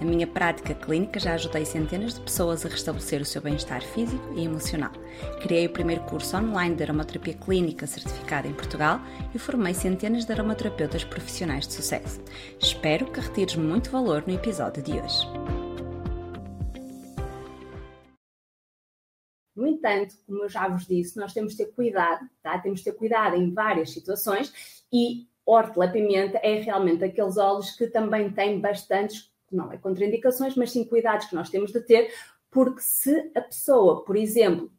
Na minha prática clínica já ajudei centenas de pessoas a restabelecer o seu bem-estar físico e emocional. Criei o primeiro curso online de aromaterapia clínica certificado em Portugal e formei centenas de aromaterapeutas profissionais de sucesso. Espero que retires muito valor no episódio de hoje. No entanto, como eu já vos disse, nós temos de ter cuidado, tá? temos de ter cuidado em várias situações e hortelã-pimenta é realmente aqueles óleos que também têm bastantes não é contraindicações, mas sim cuidados que nós temos de ter, porque se a pessoa, por exemplo,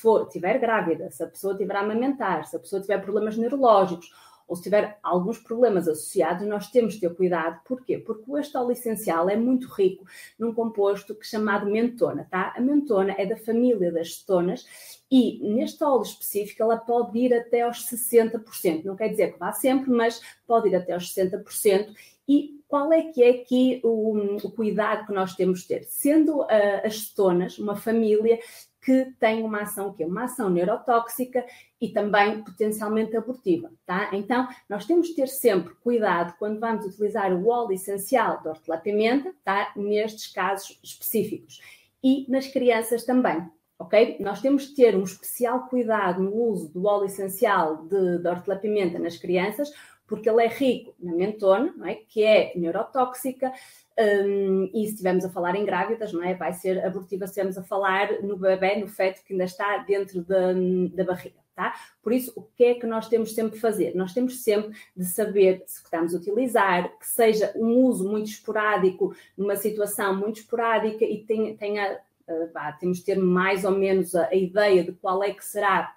for, tiver grávida, se a pessoa tiver a amamentar, se a pessoa tiver problemas neurológicos ou se tiver alguns problemas associados, nós temos de ter cuidado. Porquê? Porque o óleo essencial é muito rico num composto que é chamado mentona, tá? A mentona é da família das cetonas e neste óleo específico ela pode ir até aos 60%. Não quer dizer que vá sempre, mas pode ir até aos 60%. E qual é que é aqui o, o cuidado que nós temos de ter? Sendo uh, as cetonas uma família que tem uma ação que é uma ação neurotóxica e também potencialmente abortiva, tá? Então, nós temos de ter sempre cuidado quando vamos utilizar o óleo essencial de hortelã-pimenta, tá? Nestes casos específicos. E nas crianças também, ok? Nós temos de ter um especial cuidado no uso do óleo essencial de, de hortelã-pimenta nas crianças, porque ele é rico na mentona, é? que é neurotóxica, um, e se estivermos a falar em grávidas, não é? vai ser abortiva se estivermos a falar no bebê, no feto que ainda está dentro da, da barriga. Tá? Por isso, o que é que nós temos sempre de fazer? Nós temos sempre de saber se estamos a utilizar, que seja um uso muito esporádico, numa situação muito esporádica e tenha, tenha uh, temos de ter mais ou menos a, a ideia de qual é que será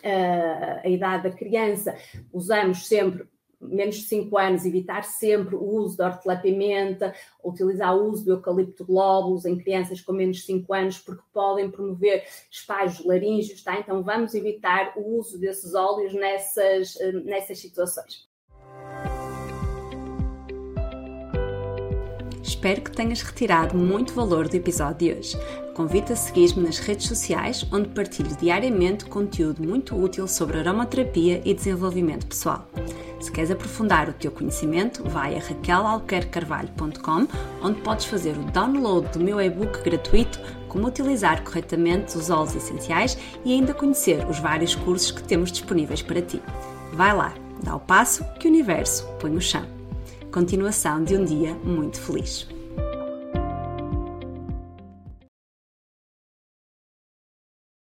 uh, a idade da criança. Usamos sempre menos de 5 anos, evitar sempre o uso de hortelã-pimenta, utilizar o uso do eucalipto glóbulos em crianças com menos de 5 anos, porque podem promover espasmos laríngeos, tá? Então vamos evitar o uso desses óleos nessas, eh, nessas situações. Espero que tenhas retirado muito valor do episódio de hoje. Convido a seguir-me nas redes sociais, onde partilho diariamente conteúdo muito útil sobre aromaterapia e desenvolvimento pessoal. Se queres aprofundar o teu conhecimento, vai a raquelalquercarvalho.com, onde podes fazer o download do meu e-book gratuito Como utilizar corretamente os óleos essenciais e ainda conhecer os vários cursos que temos disponíveis para ti. Vai lá, dá o passo que o universo põe no chão. Continuação de um dia muito feliz.